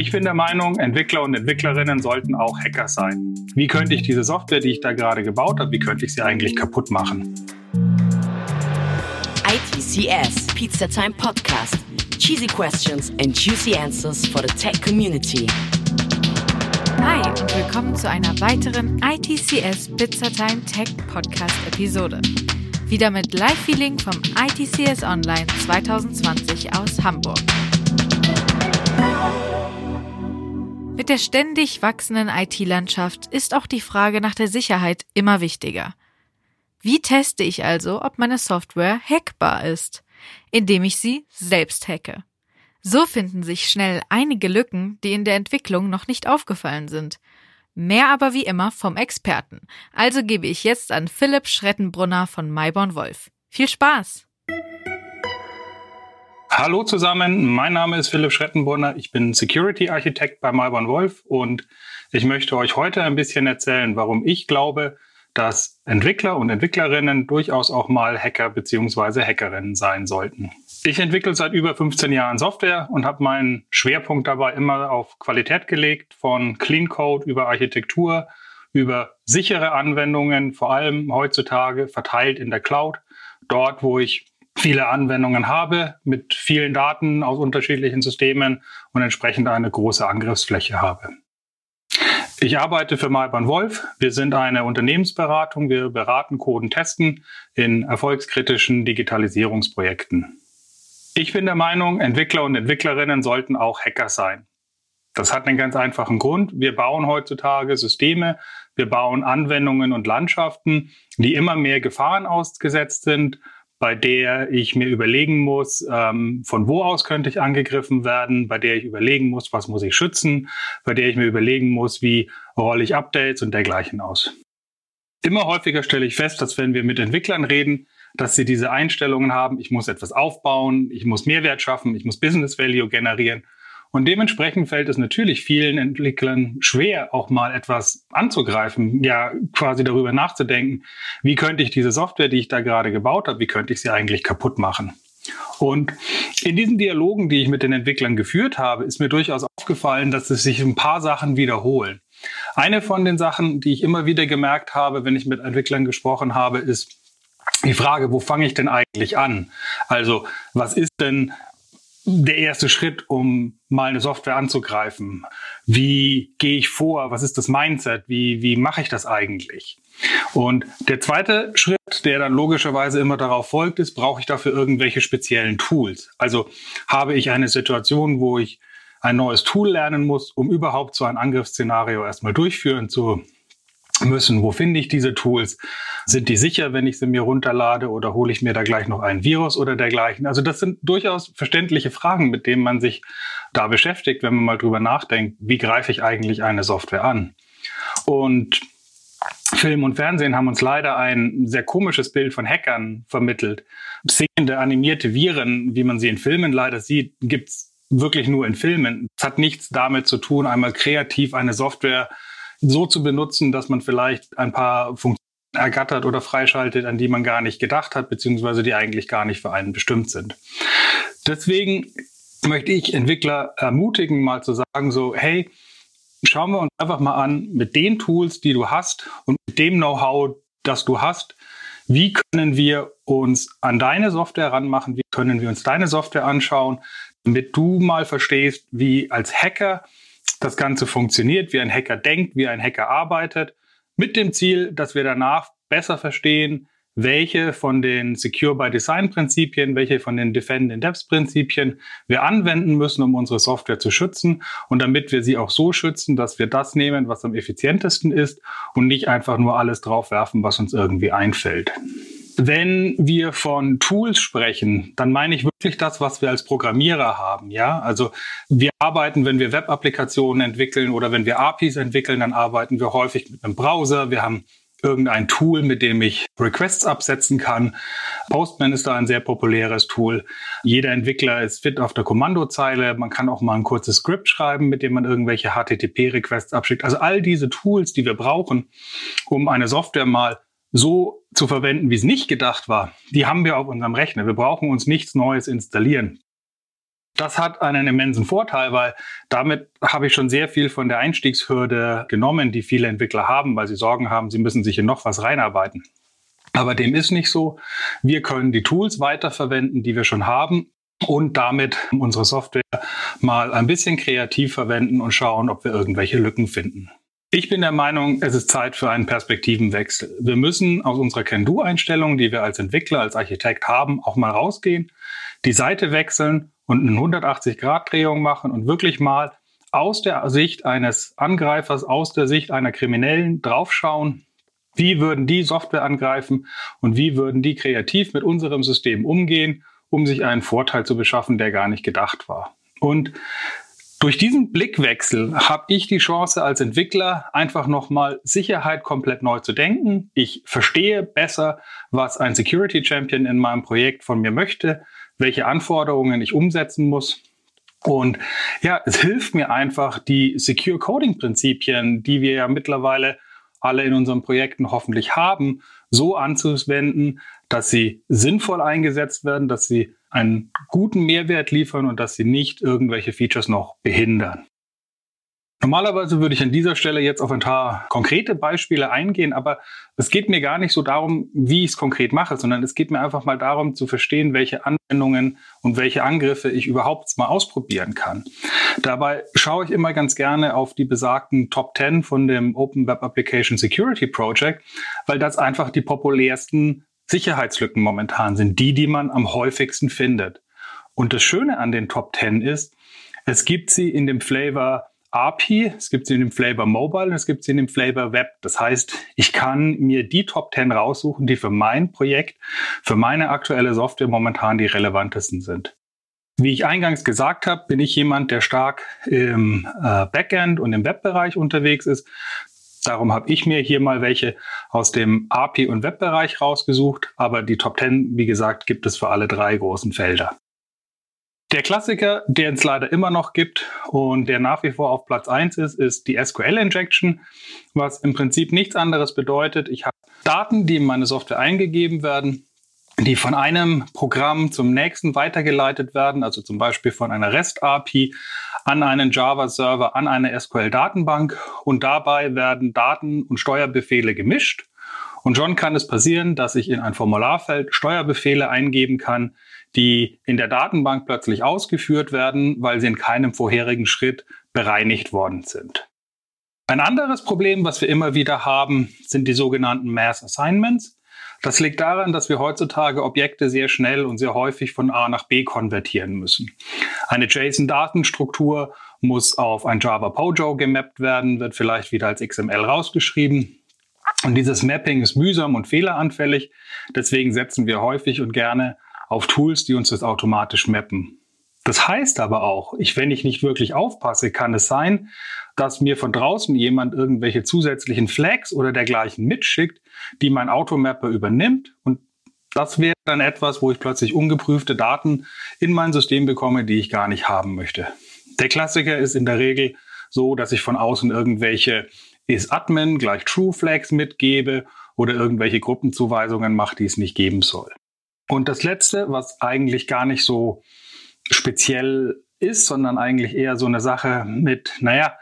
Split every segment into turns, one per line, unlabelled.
Ich bin der Meinung, Entwickler und Entwicklerinnen sollten auch Hacker sein. Wie könnte ich diese Software, die ich da gerade gebaut habe, wie könnte ich sie eigentlich kaputt machen?
ITCS Pizza Time Podcast. Cheesy questions and juicy answers for the tech community.
Hi und willkommen zu einer weiteren ITCS Pizza Time Tech Podcast Episode. Wieder mit Live-Feeling vom ITCS Online 2020 aus Hamburg. Mit der ständig wachsenden IT-Landschaft ist auch die Frage nach der Sicherheit immer wichtiger. Wie teste ich also, ob meine Software hackbar ist? Indem ich sie selbst hacke. So finden sich schnell einige Lücken, die in der Entwicklung noch nicht aufgefallen sind. Mehr aber wie immer vom Experten. Also gebe ich jetzt an Philipp Schrettenbrunner von Mayborn Wolf. Viel Spaß!
Hallo zusammen, mein Name ist Philipp Schrettenbrunner. Ich bin Security Architekt bei Malborn Wolf und ich möchte euch heute ein bisschen erzählen, warum ich glaube, dass Entwickler und Entwicklerinnen durchaus auch mal Hacker bzw. Hackerinnen sein sollten. Ich entwickle seit über 15 Jahren Software und habe meinen Schwerpunkt dabei immer auf Qualität gelegt, von Clean Code über Architektur, über sichere Anwendungen, vor allem heutzutage verteilt in der Cloud, dort wo ich viele Anwendungen habe mit vielen Daten aus unterschiedlichen Systemen und entsprechend eine große Angriffsfläche habe. Ich arbeite für Malban Wolf. Wir sind eine Unternehmensberatung. Wir beraten Coden testen in erfolgskritischen Digitalisierungsprojekten. Ich bin der Meinung, Entwickler und Entwicklerinnen sollten auch Hacker sein. Das hat einen ganz einfachen Grund. Wir bauen heutzutage Systeme, wir bauen Anwendungen und Landschaften, die immer mehr Gefahren ausgesetzt sind bei der ich mir überlegen muss, ähm, von wo aus könnte ich angegriffen werden, bei der ich überlegen muss, was muss ich schützen, bei der ich mir überlegen muss, wie rolle ich Updates und dergleichen aus. Immer häufiger stelle ich fest, dass wenn wir mit Entwicklern reden, dass sie diese Einstellungen haben, ich muss etwas aufbauen, ich muss Mehrwert schaffen, ich muss Business Value generieren und dementsprechend fällt es natürlich vielen Entwicklern schwer, auch mal etwas anzugreifen, ja quasi darüber nachzudenken, wie könnte ich diese Software, die ich da gerade gebaut habe, wie könnte ich sie eigentlich kaputt machen. Und in diesen Dialogen, die ich mit den Entwicklern geführt habe, ist mir durchaus aufgefallen, dass es sich ein paar Sachen wiederholen. Eine von den Sachen, die ich immer wieder gemerkt habe, wenn ich mit Entwicklern gesprochen habe, ist die Frage, wo fange ich denn eigentlich an? Also, was ist denn der erste Schritt, um mal eine Software anzugreifen? Wie gehe ich vor? Was ist das Mindset? Wie, wie mache ich das eigentlich? Und der zweite Schritt, der dann logischerweise immer darauf folgt, ist, brauche ich dafür irgendwelche speziellen Tools? Also habe ich eine Situation, wo ich ein neues Tool lernen muss, um überhaupt so ein Angriffsszenario erstmal durchführen zu müssen. Wo finde ich diese Tools? Sind die sicher, wenn ich sie mir runterlade oder hole ich mir da gleich noch ein Virus oder dergleichen? Also das sind durchaus verständliche Fragen, mit denen man sich da beschäftigt, wenn man mal drüber nachdenkt, wie greife ich eigentlich eine Software an? Und Film und Fernsehen haben uns leider ein sehr komisches Bild von Hackern vermittelt. Sehende, animierte Viren, wie man sie in Filmen leider sieht, gibt's wirklich nur in Filmen. Es hat nichts damit zu tun, einmal kreativ eine Software so zu benutzen, dass man vielleicht ein paar Funktionen ergattert oder freischaltet, an die man gar nicht gedacht hat, beziehungsweise die eigentlich gar nicht für einen bestimmt sind. Deswegen möchte ich Entwickler ermutigen, mal zu sagen, so, hey, schauen wir uns einfach mal an, mit den Tools, die du hast und mit dem Know-how, das du hast, wie können wir uns an deine Software ranmachen, wie können wir uns deine Software anschauen, damit du mal verstehst, wie als Hacker das Ganze funktioniert, wie ein Hacker denkt, wie ein Hacker arbeitet, mit dem Ziel, dass wir danach besser verstehen, welche von den Secure by Design Prinzipien, welche von den Defend in Depth Prinzipien wir anwenden müssen, um unsere Software zu schützen und damit wir sie auch so schützen, dass wir das nehmen, was am effizientesten ist und nicht einfach nur alles draufwerfen, was uns irgendwie einfällt. Wenn wir von Tools sprechen, dann meine ich wirklich das, was wir als Programmierer haben. Ja, also wir arbeiten, wenn wir Web-Applikationen entwickeln oder wenn wir APIs entwickeln, dann arbeiten wir häufig mit einem Browser. Wir haben irgendein Tool, mit dem ich Requests absetzen kann. Postman ist da ein sehr populäres Tool. Jeder Entwickler ist fit auf der Kommandozeile. Man kann auch mal ein kurzes Script schreiben, mit dem man irgendwelche HTTP-Requests abschickt. Also all diese Tools, die wir brauchen, um eine Software mal so zu verwenden, wie es nicht gedacht war, die haben wir auf unserem Rechner. Wir brauchen uns nichts Neues installieren. Das hat einen immensen Vorteil, weil damit habe ich schon sehr viel von der Einstiegshürde genommen, die viele Entwickler haben, weil sie Sorgen haben, sie müssen sich in noch was reinarbeiten. Aber dem ist nicht so. Wir können die Tools weiterverwenden, die wir schon haben und damit unsere Software mal ein bisschen kreativ verwenden und schauen, ob wir irgendwelche Lücken finden. Ich bin der Meinung, es ist Zeit für einen Perspektivenwechsel. Wir müssen aus unserer Can-Do-Einstellung, die wir als Entwickler, als Architekt haben, auch mal rausgehen, die Seite wechseln und eine 180-Grad-Drehung machen und wirklich mal aus der Sicht eines Angreifers, aus der Sicht einer Kriminellen draufschauen, wie würden die Software angreifen und wie würden die kreativ mit unserem System umgehen, um sich einen Vorteil zu beschaffen, der gar nicht gedacht war. Und durch diesen Blickwechsel habe ich die Chance als Entwickler einfach nochmal Sicherheit komplett neu zu denken. Ich verstehe besser, was ein Security Champion in meinem Projekt von mir möchte welche Anforderungen ich umsetzen muss. Und ja, es hilft mir einfach, die Secure Coding Prinzipien, die wir ja mittlerweile alle in unseren Projekten hoffentlich haben, so anzuwenden, dass sie sinnvoll eingesetzt werden, dass sie einen guten Mehrwert liefern und dass sie nicht irgendwelche Features noch behindern. Normalerweise würde ich an dieser Stelle jetzt auf ein paar konkrete Beispiele eingehen, aber es geht mir gar nicht so darum, wie ich es konkret mache, sondern es geht mir einfach mal darum zu verstehen, welche Anwendungen und welche Angriffe ich überhaupt mal ausprobieren kann. Dabei schaue ich immer ganz gerne auf die besagten Top 10 von dem Open Web Application Security Project, weil das einfach die populärsten Sicherheitslücken momentan sind, die, die man am häufigsten findet. Und das Schöne an den Top 10 ist, es gibt sie in dem Flavor API, es gibt sie in dem Flavor Mobile und es gibt sie in dem Flavor Web. Das heißt, ich kann mir die Top 10 raussuchen, die für mein Projekt, für meine aktuelle Software momentan die relevantesten sind. Wie ich eingangs gesagt habe, bin ich jemand, der stark im äh, Backend und im Webbereich unterwegs ist. Darum habe ich mir hier mal welche aus dem API- und Webbereich rausgesucht. Aber die Top 10, wie gesagt, gibt es für alle drei großen Felder. Der Klassiker, der es leider immer noch gibt und der nach wie vor auf Platz 1 ist, ist die SQL-Injection, was im Prinzip nichts anderes bedeutet. Ich habe Daten, die in meine Software eingegeben werden, die von einem Programm zum nächsten weitergeleitet werden, also zum Beispiel von einer REST-API an einen Java-Server, an eine SQL-Datenbank und dabei werden Daten und Steuerbefehle gemischt. Und schon kann es passieren, dass ich in ein Formularfeld Steuerbefehle eingeben kann, die in der Datenbank plötzlich ausgeführt werden, weil sie in keinem vorherigen Schritt bereinigt worden sind. Ein anderes Problem, was wir immer wieder haben, sind die sogenannten Mass Assignments. Das liegt daran, dass wir heutzutage Objekte sehr schnell und sehr häufig von A nach B konvertieren müssen. Eine JSON-Datenstruktur muss auf ein Java POJO gemappt werden, wird vielleicht wieder als XML rausgeschrieben. Und dieses Mapping ist mühsam und fehleranfällig. Deswegen setzen wir häufig und gerne auf Tools, die uns das automatisch mappen. Das heißt aber auch, ich, wenn ich nicht wirklich aufpasse, kann es sein, dass mir von draußen jemand irgendwelche zusätzlichen Flags oder dergleichen mitschickt, die mein Automapper übernimmt. Und das wäre dann etwas, wo ich plötzlich ungeprüfte Daten in mein System bekomme, die ich gar nicht haben möchte. Der Klassiker ist in der Regel so, dass ich von außen irgendwelche is-admin gleich True Flags mitgebe oder irgendwelche Gruppenzuweisungen mache, die es nicht geben soll. Und das Letzte, was eigentlich gar nicht so speziell ist, sondern eigentlich eher so eine Sache mit, naja,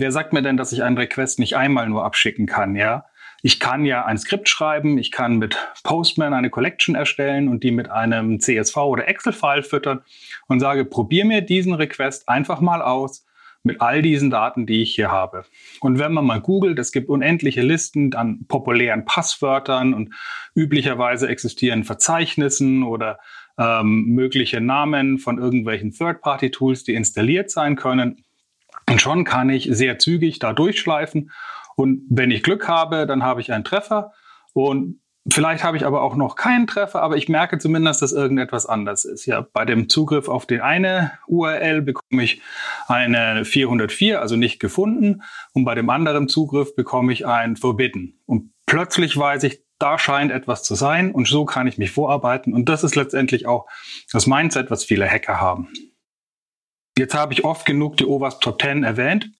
wer sagt mir denn, dass ich einen Request nicht einmal nur abschicken kann, ja? Ich kann ja ein Skript schreiben, ich kann mit Postman eine Collection erstellen und die mit einem CSV oder Excel-File füttern und sage, probier mir diesen Request einfach mal aus mit all diesen Daten, die ich hier habe. Und wenn man mal googelt, es gibt unendliche Listen an populären Passwörtern und üblicherweise existieren Verzeichnissen oder ähm, mögliche Namen von irgendwelchen Third-Party-Tools, die installiert sein können. Und schon kann ich sehr zügig da durchschleifen. Und wenn ich Glück habe, dann habe ich einen Treffer. Und Vielleicht habe ich aber auch noch keinen Treffer, aber ich merke zumindest, dass irgendetwas anders ist. Ja, bei dem Zugriff auf die eine URL bekomme ich eine 404, also nicht gefunden, und bei dem anderen Zugriff bekomme ich ein Forbidden. Und plötzlich weiß ich, da scheint etwas zu sein und so kann ich mich vorarbeiten. Und das ist letztendlich auch das Mindset, was viele Hacker haben. Jetzt habe ich oft genug die OWASP Top 10 erwähnt.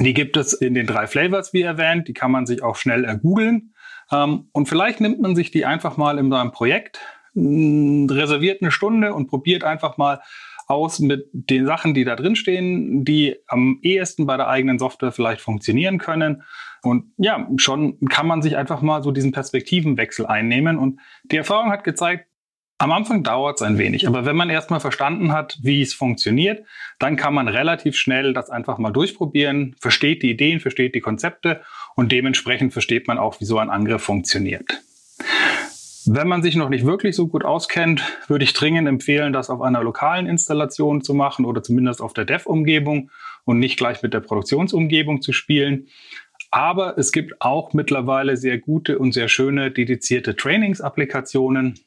Die gibt es in den drei Flavors, wie erwähnt. Die kann man sich auch schnell ergoogeln. Ähm, und vielleicht nimmt man sich die einfach mal in seinem Projekt, reserviert eine Stunde und probiert einfach mal aus mit den Sachen, die da drin stehen, die am ehesten bei der eigenen Software vielleicht funktionieren können. Und ja, schon kann man sich einfach mal so diesen Perspektivenwechsel einnehmen. Und die Erfahrung hat gezeigt, am Anfang dauert es ein wenig, aber wenn man erstmal verstanden hat, wie es funktioniert, dann kann man relativ schnell das einfach mal durchprobieren, versteht die Ideen, versteht die Konzepte und dementsprechend versteht man auch, wie so ein Angriff funktioniert. Wenn man sich noch nicht wirklich so gut auskennt, würde ich dringend empfehlen, das auf einer lokalen Installation zu machen oder zumindest auf der Dev-Umgebung und nicht gleich mit der Produktionsumgebung zu spielen. Aber es gibt auch mittlerweile sehr gute und sehr schöne dedizierte Trainings-Applikationen,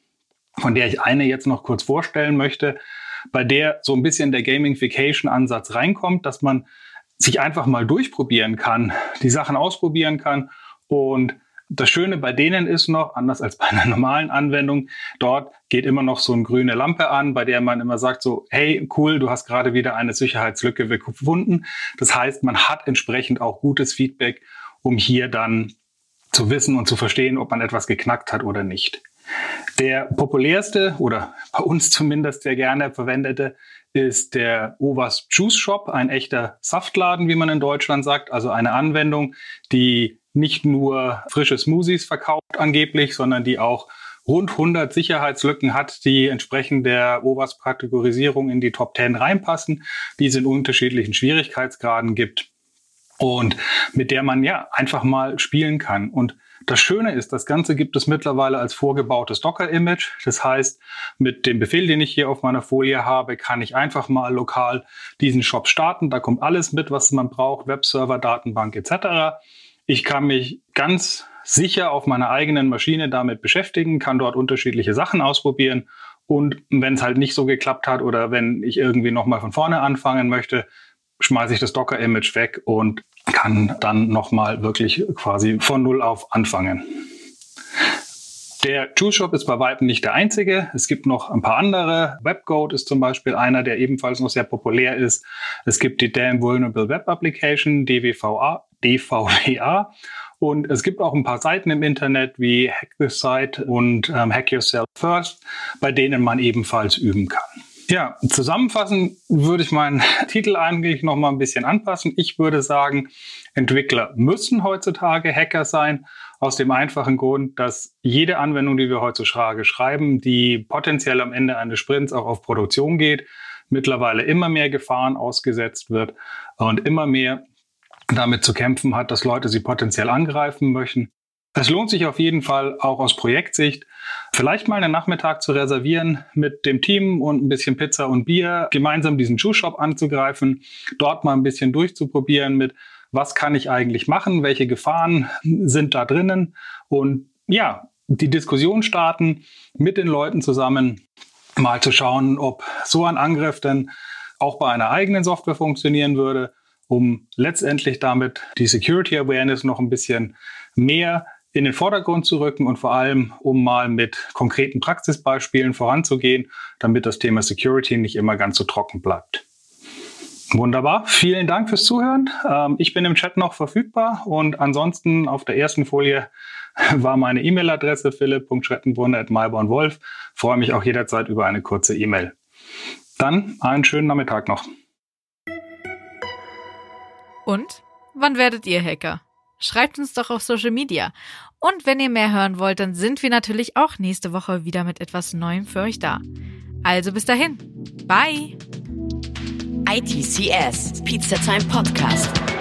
von der ich eine jetzt noch kurz vorstellen möchte, bei der so ein bisschen der Gamification-Ansatz reinkommt, dass man sich einfach mal durchprobieren kann, die Sachen ausprobieren kann und das Schöne bei denen ist noch, anders als bei einer normalen Anwendung, dort geht immer noch so eine grüne Lampe an, bei der man immer sagt so, hey, cool, du hast gerade wieder eine Sicherheitslücke gefunden. Das heißt, man hat entsprechend auch gutes Feedback, um hier dann zu wissen und zu verstehen, ob man etwas geknackt hat oder nicht. Der populärste oder bei uns zumindest sehr gerne verwendete ist der Ovas Juice Shop, ein echter Saftladen, wie man in Deutschland sagt, also eine Anwendung, die nicht nur frische Smoothies verkauft angeblich, sondern die auch rund 100 Sicherheitslücken hat, die entsprechend der OWASP-Kategorisierung in die Top 10 reinpassen, die es in unterschiedlichen Schwierigkeitsgraden gibt und mit der man ja einfach mal spielen kann. Und das Schöne ist, das Ganze gibt es mittlerweile als vorgebautes Docker-Image. Das heißt, mit dem Befehl, den ich hier auf meiner Folie habe, kann ich einfach mal lokal diesen Shop starten. Da kommt alles mit, was man braucht, Webserver, Datenbank etc. Ich kann mich ganz sicher auf meiner eigenen Maschine damit beschäftigen, kann dort unterschiedliche Sachen ausprobieren. Und wenn es halt nicht so geklappt hat oder wenn ich irgendwie nochmal von vorne anfangen möchte, schmeiße ich das Docker-Image weg und kann dann nochmal wirklich quasi von Null auf anfangen. Der Juice Shop ist bei weitem nicht der einzige. Es gibt noch ein paar andere. WebGoat ist zum Beispiel einer, der ebenfalls noch sehr populär ist. Es gibt die Damn Vulnerable Web Application, DWVA, DVWA. Und es gibt auch ein paar Seiten im Internet wie Hack the Site und ähm, Hack Yourself First, bei denen man ebenfalls üben kann. Ja, zusammenfassend würde ich meinen Titel eigentlich noch mal ein bisschen anpassen. Ich würde sagen, Entwickler müssen heutzutage Hacker sein, aus dem einfachen Grund, dass jede Anwendung, die wir heutzutage schreiben, die potenziell am Ende eines Sprints auch auf Produktion geht, mittlerweile immer mehr Gefahren ausgesetzt wird und immer mehr damit zu kämpfen hat, dass Leute sie potenziell angreifen möchten. Es lohnt sich auf jeden Fall auch aus Projektsicht, vielleicht mal einen Nachmittag zu reservieren mit dem Team und ein bisschen Pizza und Bier, gemeinsam diesen Schuhshop anzugreifen, dort mal ein bisschen durchzuprobieren mit, was kann ich eigentlich machen, welche Gefahren sind da drinnen? Und ja, die Diskussion starten mit den Leuten zusammen, mal zu schauen, ob so ein Angriff denn auch bei einer eigenen Software funktionieren würde um letztendlich damit die Security Awareness noch ein bisschen mehr in den Vordergrund zu rücken und vor allem, um mal mit konkreten Praxisbeispielen voranzugehen, damit das Thema Security nicht immer ganz so trocken bleibt. Wunderbar. Vielen Dank fürs Zuhören. Ähm, ich bin im Chat noch verfügbar und ansonsten auf der ersten Folie war meine E-Mail-Adresse philipp.schrettenbrunner.mybornwolf. Freue mich auch jederzeit über eine kurze E-Mail. Dann einen schönen Nachmittag noch.
Und wann werdet ihr Hacker? Schreibt uns doch auf Social Media. Und wenn ihr mehr hören wollt, dann sind wir natürlich auch nächste Woche wieder mit etwas Neuem für euch da. Also bis dahin. Bye.
ITCS, Pizza Time Podcast.